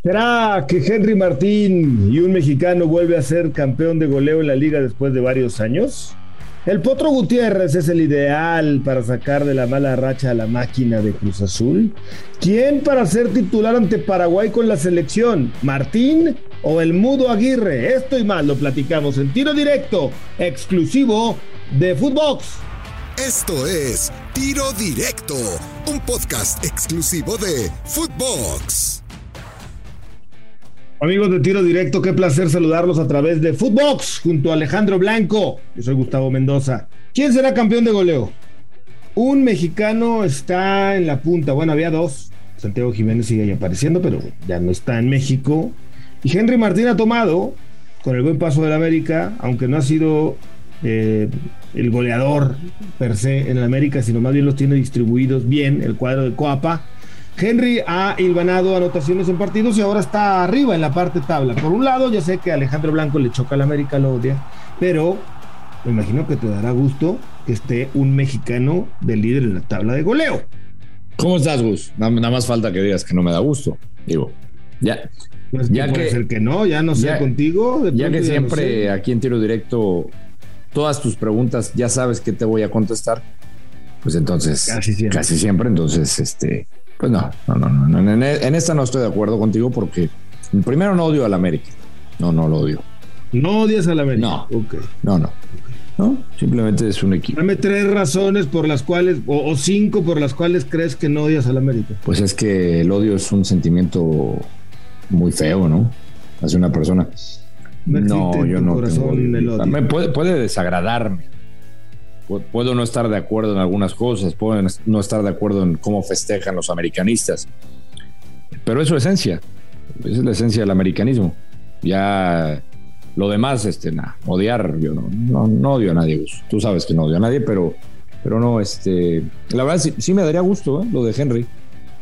¿Será que Henry Martín y un mexicano vuelve a ser campeón de goleo en la liga después de varios años? El Potro Gutiérrez es el ideal para sacar de la mala racha a la máquina de Cruz Azul. ¿Quién para ser titular ante Paraguay con la selección? ¿Martín o el Mudo Aguirre? Esto y más lo platicamos en tiro directo, exclusivo de Footbox. Esto es Tiro Directo, un podcast exclusivo de Footbox. Amigos de Tiro Directo, qué placer saludarlos a través de Footbox junto a Alejandro Blanco. Yo soy Gustavo Mendoza. ¿Quién será campeón de goleo? Un mexicano está en la punta. Bueno, había dos. Santiago Jiménez sigue ahí apareciendo, pero ya no está en México. Y Henry Martín ha tomado, con el buen paso del América, aunque no ha sido eh, el goleador per se en el América, sino más bien los tiene distribuidos bien, el cuadro de Coapa Henry ha hilvanado anotaciones en partidos y ahora está arriba en la parte tabla. Por un lado, ya sé que Alejandro Blanco le choca al América, lo odia, pero me imagino que te dará gusto que esté un mexicano de líder en la tabla de goleo. ¿Cómo estás, Gus? Nada más falta que digas que no me da gusto. Digo, ya. Pues ya que, puede ser que no, ya no sé contigo. Ya que siempre aquí en tiro directo, todas tus preguntas ya sabes que te voy a contestar. Pues entonces, casi siempre, casi siempre entonces, este, pues no, no, no, no. En, en, esta no estoy de acuerdo contigo porque primero no odio al América. No, no lo odio. ¿No odias al América? No. Okay. No, no. No, simplemente es un equipo. Dame tres razones por las cuales, o, cinco por las cuales crees que no odias al América. Pues es que el odio es un sentimiento muy feo, ¿no? Hacia una persona. No, yo no. Tengo, Me puede, puede desagradarme, Puedo no estar de acuerdo en algunas cosas, puedo no estar de acuerdo en cómo festejan los americanistas, pero es su esencia, es la esencia del americanismo. Ya lo demás, este, nada, odiar, yo no, no, odio a nadie, tú sabes que no odio a nadie, pero, pero no, este, la verdad sí, me daría gusto ¿eh? lo de Henry.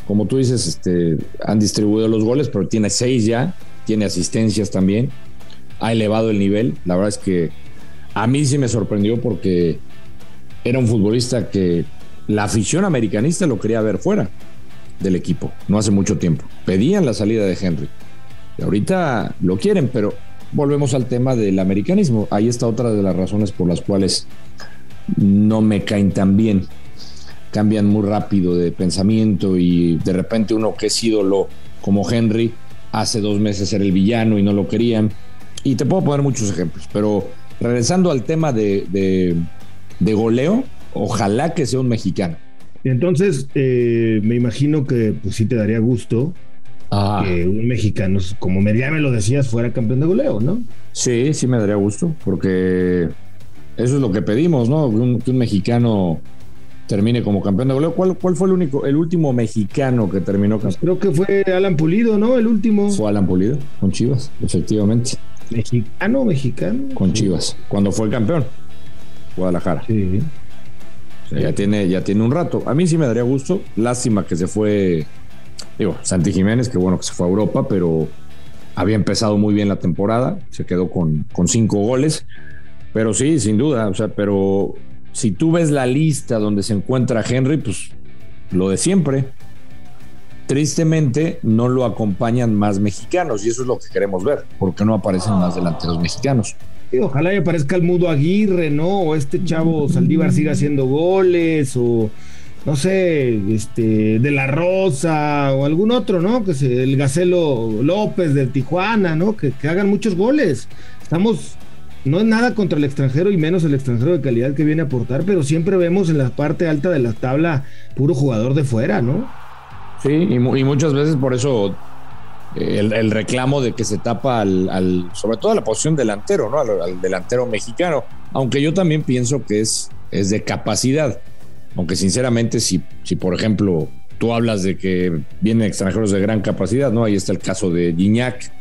Como tú dices, este, han distribuido los goles, pero tiene seis ya, tiene asistencias también, ha elevado el nivel. La verdad es que a mí sí me sorprendió porque era un futbolista que la afición americanista lo quería ver fuera del equipo, no hace mucho tiempo. Pedían la salida de Henry. Y ahorita lo quieren, pero volvemos al tema del americanismo. Ahí está otra de las razones por las cuales no me caen tan bien. Cambian muy rápido de pensamiento y de repente uno que es ídolo como Henry, hace dos meses era el villano y no lo querían. Y te puedo poner muchos ejemplos, pero regresando al tema de de goleo, ojalá que sea un mexicano. Entonces, eh, me imagino que pues sí te daría gusto ah. que un mexicano, como ya me lo decías, fuera campeón de goleo, ¿no? Sí, sí me daría gusto, porque eso es lo que pedimos, ¿no? que un mexicano termine como campeón de goleo. ¿Cuál, cuál fue el único, el último mexicano que terminó campeón? creo que fue Alan Pulido, ¿no? El último. Fue Alan Pulido, con Chivas, efectivamente. ¿Mexicano, mexicano? Con Chivas, cuando fue el campeón. Guadalajara. Sí. ya, tiene, ya tiene un rato. A mí sí me daría gusto. Lástima que se fue, digo, Santi Jiménez, que bueno que se fue a Europa, pero había empezado muy bien la temporada. Se quedó con, con cinco goles. Pero sí, sin duda. O sea, pero si tú ves la lista donde se encuentra Henry, pues lo de siempre. Tristemente no lo acompañan más mexicanos y eso es lo que queremos ver, porque no aparecen más delanteros mexicanos ojalá y aparezca el Mudo Aguirre, ¿no? O este chavo Saldívar siga haciendo goles, o no sé, este, de la Rosa, o algún otro, ¿no? Que se, el Gacelo López de Tijuana, ¿no? Que, que hagan muchos goles. Estamos, no es nada contra el extranjero y menos el extranjero de calidad que viene a aportar, pero siempre vemos en la parte alta de la tabla puro jugador de fuera, ¿no? Sí, y, y muchas veces por eso el, reclamo de que se tapa al, sobre todo a la posición delantero, ¿no? Al, delantero mexicano. Aunque yo también pienso que es, es de capacidad. Aunque sinceramente, si, si por ejemplo tú hablas de que vienen extranjeros de gran capacidad, ¿no? Ahí está el caso de Gignac.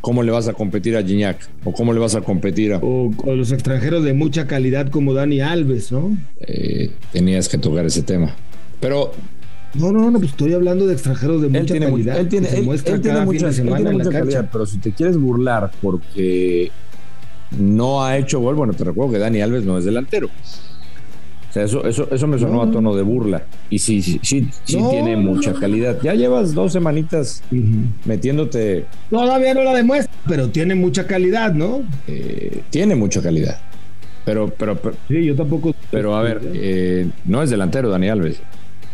¿Cómo le vas a competir a Gignac? ¿O cómo le vas a competir a... O, los extranjeros de mucha calidad como Dani Alves, ¿no? Eh, tenías que tocar ese tema. Pero no, no, no, pues estoy hablando de extranjeros de mucha calidad. Él tiene, mucha, calidad, pero si te quieres burlar porque no ha hecho gol, bueno, te recuerdo que Dani Alves no es delantero. O eso, eso, eso me sonó a tono de burla. Y sí, sí, sí, sí tiene mucha calidad. Ya llevas dos semanitas metiéndote. Todavía no la demuestra, pero tiene mucha calidad, ¿no? Eh, tiene mucha calidad. Pero, pero, Sí, yo tampoco. Pero a ver, eh, no es delantero Dani Alves,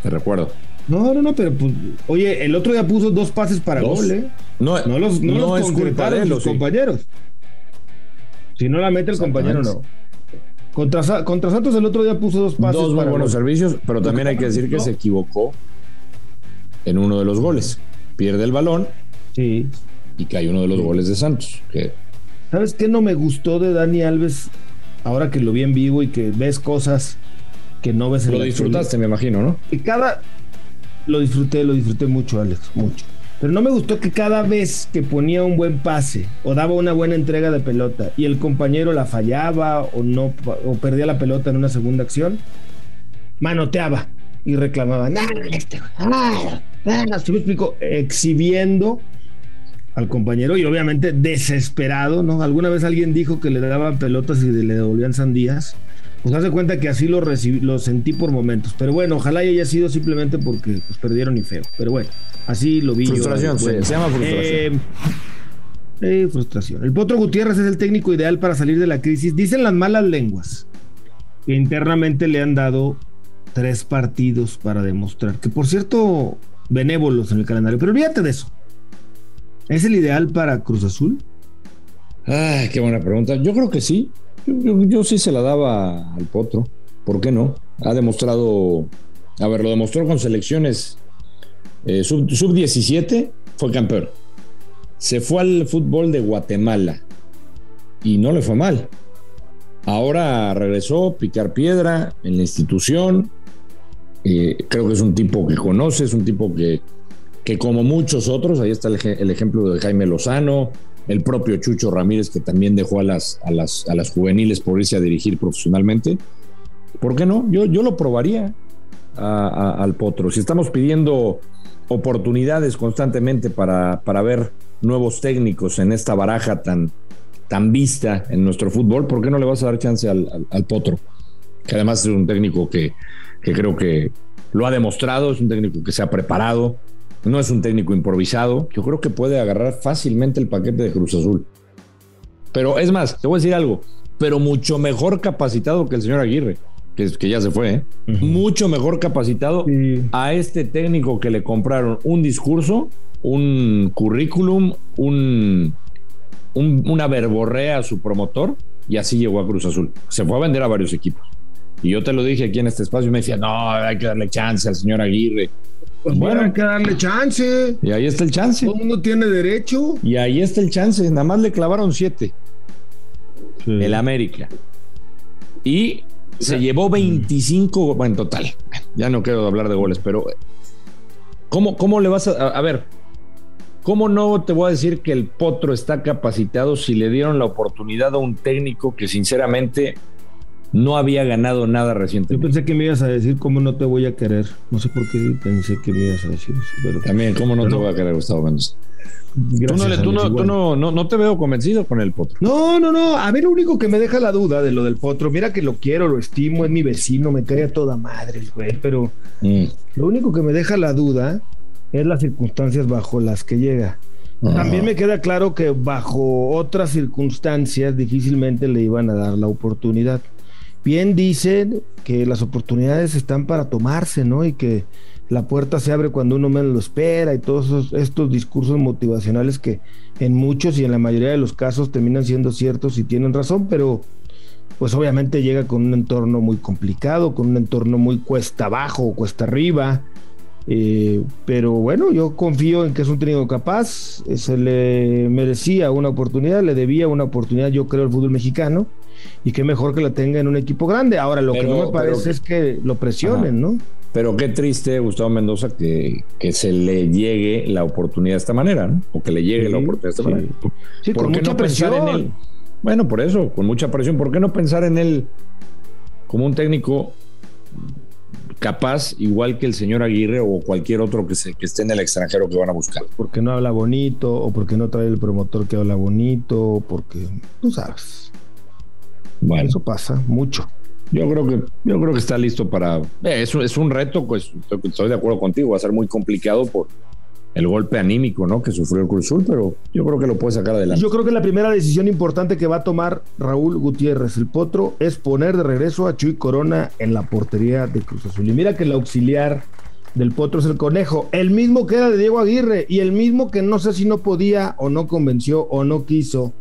te recuerdo. No, no, no, pero pues, oye, el otro día puso dos pases para gol, ¿eh? No, no los, no, los es los compañeros. Si no la mete el compañero, no. Contra, contra, Santos el otro día puso dos pases. Dos muy buenos servicios, pero también hay que decir que se equivocó en uno de los goles. Pierde el balón. Sí. Y cae uno de los goles de Santos. ¿Sabes qué no me gustó de Dani Alves ahora que lo vi en vivo y que ves cosas que no ves en Lo disfrutaste, me imagino, ¿no? Y cada. Lo disfruté, lo disfruté mucho, Alex, mucho. Pero no me gustó que cada vez que ponía un buen pase o daba una buena entrega de pelota y el compañero la fallaba o no o perdía la pelota en una segunda acción, manoteaba y reclamaba, este, me explico? Exhibiendo al compañero y obviamente desesperado, ¿no? Alguna vez alguien dijo que le daban pelotas y le devolvían sandías. Pues hace cuenta que así lo recibí, lo sentí por momentos. Pero bueno, ojalá haya sido simplemente porque pues, perdieron y feo. Pero bueno, así lo vi. Frustración, se llama frustración. Eh, eh, frustración. El Potro Gutiérrez es el técnico ideal para salir de la crisis. Dicen las malas lenguas que internamente le han dado tres partidos para demostrar. Que por cierto, benévolos en el calendario. Pero olvídate de eso. ¿Es el ideal para Cruz Azul? Ay, qué buena pregunta. Yo creo que sí. Yo, sí se la daba al Potro. ¿Por qué no? Ha demostrado, a ver, lo demostró con selecciones eh, sub-17, fue campeón. Se fue al fútbol de Guatemala y no le fue mal. Ahora regresó, picar piedra en la institución. Eh, creo que es un tipo que conoce, es un tipo que, que como muchos otros, ahí está el ejemplo de Jaime Lozano, el propio Chucho Ramírez, que también dejó a las, a las, a las juveniles por irse a dirigir profesionalmente. ¿Por qué no? Yo, yo lo probaría al Potro. Si estamos pidiendo oportunidades constantemente para, para ver nuevos técnicos en esta baraja tan, tan vista en nuestro fútbol, ¿por qué no le vas a dar chance al, al, Potro? Que además es un técnico que, que creo que lo ha demostrado, es un técnico que se ha preparado, no es un técnico improvisado. Yo creo que puede agarrar fácilmente el paquete de Cruz Azul. Pero es más, te voy a decir algo, pero mucho mejor capacitado que el señor Aguirre, que, que ya se fue, ¿eh? mucho mejor capacitado a este técnico que le compraron un discurso, un currículum, un, una verborrea a su promotor y así llegó a Cruz Azul. Se fue a vender a varios equipos. Y yo te lo dije aquí en este espacio y me decía, no, hay que darle chance al señor Aguirre. Pues bueno, hay que darle chance. Y ahí está el chance. Todo el mundo tiene derecho. Y ahí está el chance. Nada más le clavaron siete. El América. Y se llevó 25, bueno, en total. Ya no quiero hablar de goles, pero ¿cómo, cómo le vas a, a ver? ¿Cómo no te voy a decir que el Potro está capacitado si le dieron la oportunidad a un técnico que sinceramente no había ganado nada recientemente. Yo pensé que me ibas a decir cómo no te voy a querer. No sé por qué pensé que me ibas a decir eso. Pero, También, cómo no te voy a querer, Gustavo Mendoza. Tú, no, tú, no, tú no, no, te veo convencido con el potro. No, no, no. A ver, lo único que me deja la duda de lo del potro, mira que lo quiero, lo estimo, es mi vecino, me cae a toda madre, güey. Pero mm. lo único que me deja la duda es las circunstancias bajo las que llega. También me queda claro que bajo otras circunstancias difícilmente le iban a dar la oportunidad bien dicen que las oportunidades están para tomarse, ¿no? Y que la puerta se abre cuando uno menos lo espera y todos estos discursos motivacionales que en muchos y en la mayoría de los casos terminan siendo ciertos y tienen razón, pero pues obviamente llega con un entorno muy complicado, con un entorno muy cuesta abajo o cuesta arriba. Eh, pero bueno, yo confío en que es un técnico capaz, se le merecía una oportunidad, le debía una oportunidad, yo creo, al fútbol mexicano y qué mejor que la tenga en un equipo grande. Ahora, lo que no me parece es que lo presionen, ¿no? Pero qué triste, Gustavo Mendoza, que, que, se le llegue la oportunidad de esta manera, ¿no? O que le llegue la oportunidad de esta manera. Sí, ¿Por con qué mucha no presión. pensar en él? Bueno, por eso, con mucha presión. ¿Por qué no pensar en él como un técnico capaz, igual que el señor Aguirre o cualquier otro que, se, que esté en el extranjero que van a buscar? Porque no habla bonito, o porque no trae el promotor que habla bonito, porque tú sabes. Bueno. Eso pasa mucho. Yo creo que, yo creo que está listo para. Eh, es, es un reto, pues estoy de acuerdo contigo, va a ser muy complicado por el golpe anímico ¿no? que sufrió el Cruz Azul, pero yo creo que lo puede sacar adelante. Yo creo que la primera decisión importante que va a tomar Raúl Gutiérrez, el potro, es poner de regreso a Chuy Corona en la portería de Cruz Azul. Y mira que el auxiliar del potro es el conejo, el mismo que era de Diego Aguirre y el mismo que no sé si no podía o no convenció o no quiso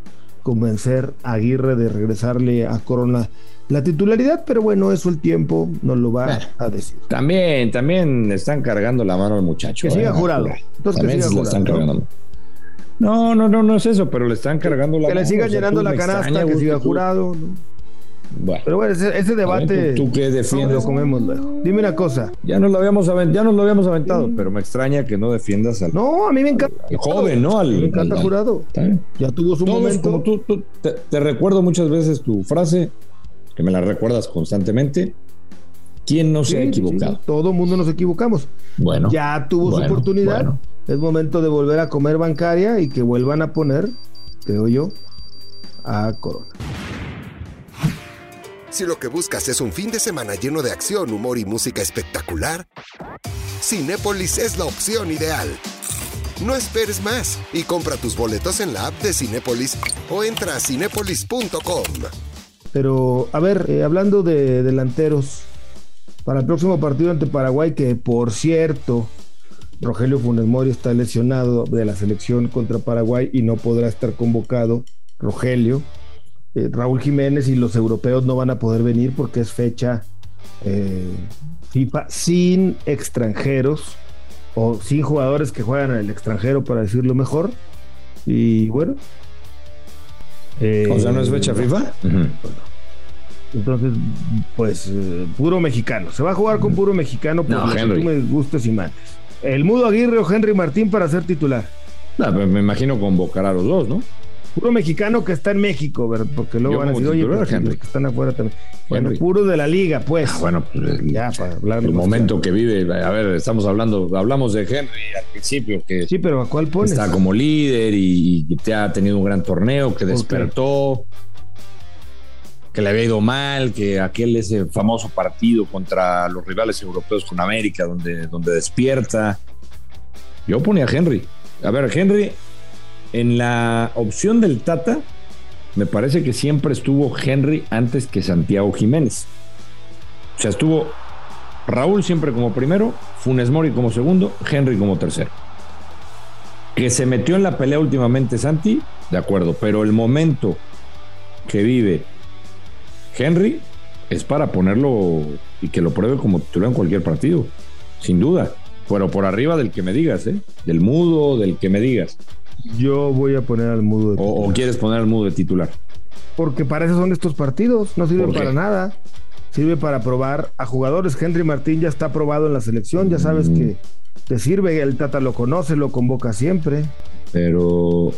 convencer a Aguirre de regresarle a Corona la titularidad, pero bueno, eso el tiempo nos lo va a decir. También, también están cargando la mano al muchacho. Que siga ¿eh? jurado. Entonces también que siga están cargando. ¿no? no, no, no, es eso, pero le están cargando la que mano. Que le sigan llenando la canasta, que siga jurado. Bueno, Pero bueno, ese, debate. ¿Tú, qué defiendes? lo comemos luego. Dime una cosa. Ya nos lo habíamos, ya nos lo habíamos aventado, pero me extraña que no defiendas al. No, a mí me encanta. joven, ¿no? Al, me encanta jurado. Ya tuvo su momento. Como tú, te, recuerdo muchas veces tu frase, que me la recuerdas constantemente. ¿Quién no se ha equivocado? todo el mundo nos equivocamos. Bueno. Ya tuvo su oportunidad. Es momento de volver a comer bancaria y que vuelvan a poner, creo yo, a Corona. Si lo que buscas es un fin de semana lleno de acción, humor y música espectacular, Cinépolis es la opción ideal. No esperes más y compra tus boletos en la app de Cinépolis o entra a cinépolis.com. Pero, a ver, eh, hablando de delanteros, para el próximo partido ante Paraguay, que por cierto, Rogelio Funes Mori está lesionado de la selección contra Paraguay y no podrá estar convocado. Rogelio, eh, Raúl Jiménez y los europeos no van a poder venir porque es fecha eh, FIFA sin extranjeros o sin jugadores que juegan en el extranjero, para decirlo mejor. Y bueno. O sea, no es fecha FIFA. Entonces, pues, eh, puro mexicano. Se va a jugar con puro mexicano por no, tú me gustes y mates. El Mudo Aguirre o Henry Martín para ser titular. me imagino convocar a los dos, ¿no? Puro mexicano que está en México, ¿verdad? porque luego van a decir, oye, pero que están afuera también. Bueno, puro de la liga, pues. Ah, bueno, pues, ya para hablar. El momento que vive, a ver, estamos hablando, hablamos de Henry al principio, que. Sí, pero ¿a cuál pones? Está como líder y, te ha tenido un gran torneo, que despertó. Que le había ido mal, que aquel ese famoso partido contra los rivales europeos con América, donde, donde despierta. Yo ponía a Henry. A ver, Henry en la opción del Tata, me parece que siempre estuvo Henry antes que Santiago Jiménez. O sea, estuvo Raúl siempre como primero, Funes Mori como segundo, Henry como tercero. Que se metió en la pelea últimamente Santi, de acuerdo, pero el momento que vive Henry es para ponerlo y que lo pruebe como titular en cualquier partido, sin duda. Pero por arriba del que me digas, ¿eh? Del mudo, del que me digas. Yo voy a poner al mudo de o, quieres poner al mudo de titular? Porque para eso son estos partidos, no sirven para nada. Sirve para probar a jugadores. Henry Martín ya está probado en la selección, ya sabes mm. que te sirve, el Tata lo conoce, lo convoca siempre. Pero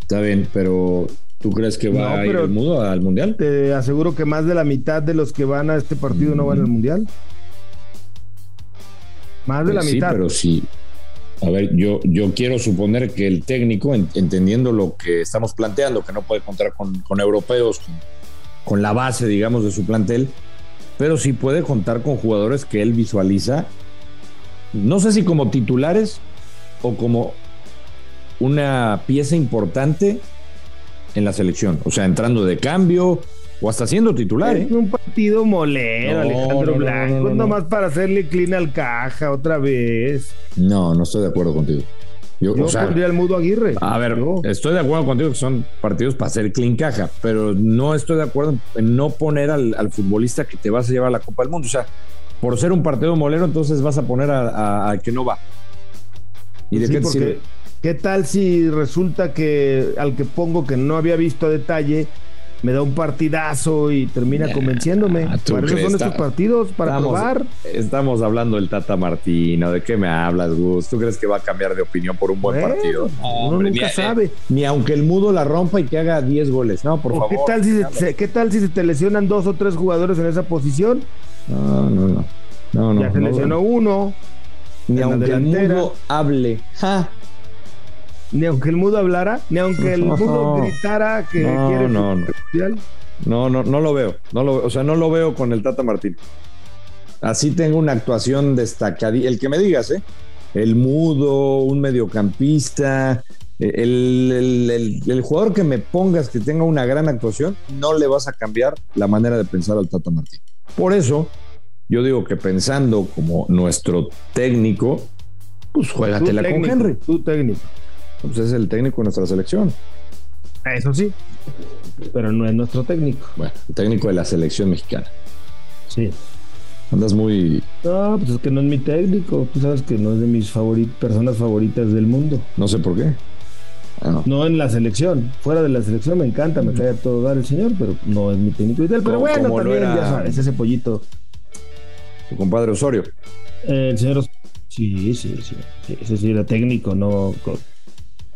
está bien, pero ¿tú crees que va a ir el mudo al mundial? Te aseguro que más de la mitad de los que van a este partido no van al mm. mundial. Más de pues la sí, mitad. Pero sí, a ver, yo, yo quiero suponer que el técnico, entendiendo lo que estamos planteando, que no puede contar con, europeos, con, la base, digamos, de su plantel, pero sí puede contar con jugadores que él visualiza, no sé si como titulares o como una pieza importante en la selección, o sea, entrando de cambio o hasta siendo titular. Es ¿eh? un partido molero, Alejandro Blanco. No, nomás para hacerle clean al caja otra vez. No, no estoy de acuerdo contigo. Yo, pondría el mudo Aguirre. A ver, estoy de acuerdo contigo que son partidos para hacer clean caja, pero no estoy de acuerdo en no poner al, futbolista que te vas a llevar a la Copa del Mundo. O sea, por ser un partido molero, entonces vas a poner al que no va. ¿Y de qué te ¿Qué tal si resulta que al que pongo que no había visto a detalle me da un partidazo y termina convenciéndome. Para eso son estos partidos, para probar. Estamos hablando del Tata Martino, ¿de qué me hablas, Gus? ¿Tú crees que va a cambiar de opinión por un buen partido? uno nunca sabe. Ni aunque el mudo la rompa y que haga 10 goles, no, por favor. ¿qué tal, si se, ¿Qué tal si se te lesionan dos o tres jugadores en esa posición? No, no, no. no, ya se lesionó uno. Ni aunque el mudo hable. Ja ni aunque el mudo hablara, ni aunque el mudo gritara que quiere no, no. No, no, no lo veo. No lo, o sea, no lo veo con el Tata Martín. Así tengo una actuación destacada. El que me digas, ¿eh? El mudo, un mediocampista, el, jugador que me pongas que tenga una gran actuación, no le vas a cambiar la manera de pensar al Tata Martín. Por eso, yo digo que pensando como nuestro técnico, pues juégatela con Henry. Tu técnico. Pues es el técnico de nuestra selección. Eso sí, pero no es nuestro técnico. Bueno, el técnico de la selección mexicana. Sí. Andas muy. No, pues es que no es mi técnico. Tú sabes que no es de mis personas favoritas del mundo. No sé por qué. Ah. No. en la selección. Fuera de la selección me encanta, me cae a todo dar el señor, pero no es mi técnico y tal. Pero bueno, también ya sabes, ese pollito. Tu compadre Osorio. el señor. Sí, sí, sí, sí. Ese sí era técnico, no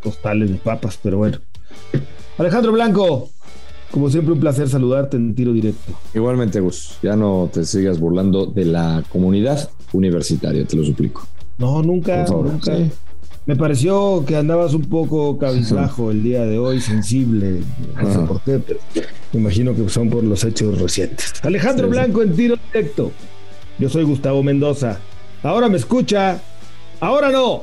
costales de papas, pero bueno. Alejandro Blanco, como siempre, un placer saludarte en tiro directo. Igualmente, Gus. Ya no te sigas burlando de la comunidad universitaria, te lo suplico. No, nunca, nunca. Me pareció que andabas un poco cabizbajo el día de hoy, sensible. No sé por qué, pero me imagino que son por los hechos recientes. Alejandro Blanco en tiro directo. Yo soy Gustavo Mendoza. Ahora me escucha. Ahora no.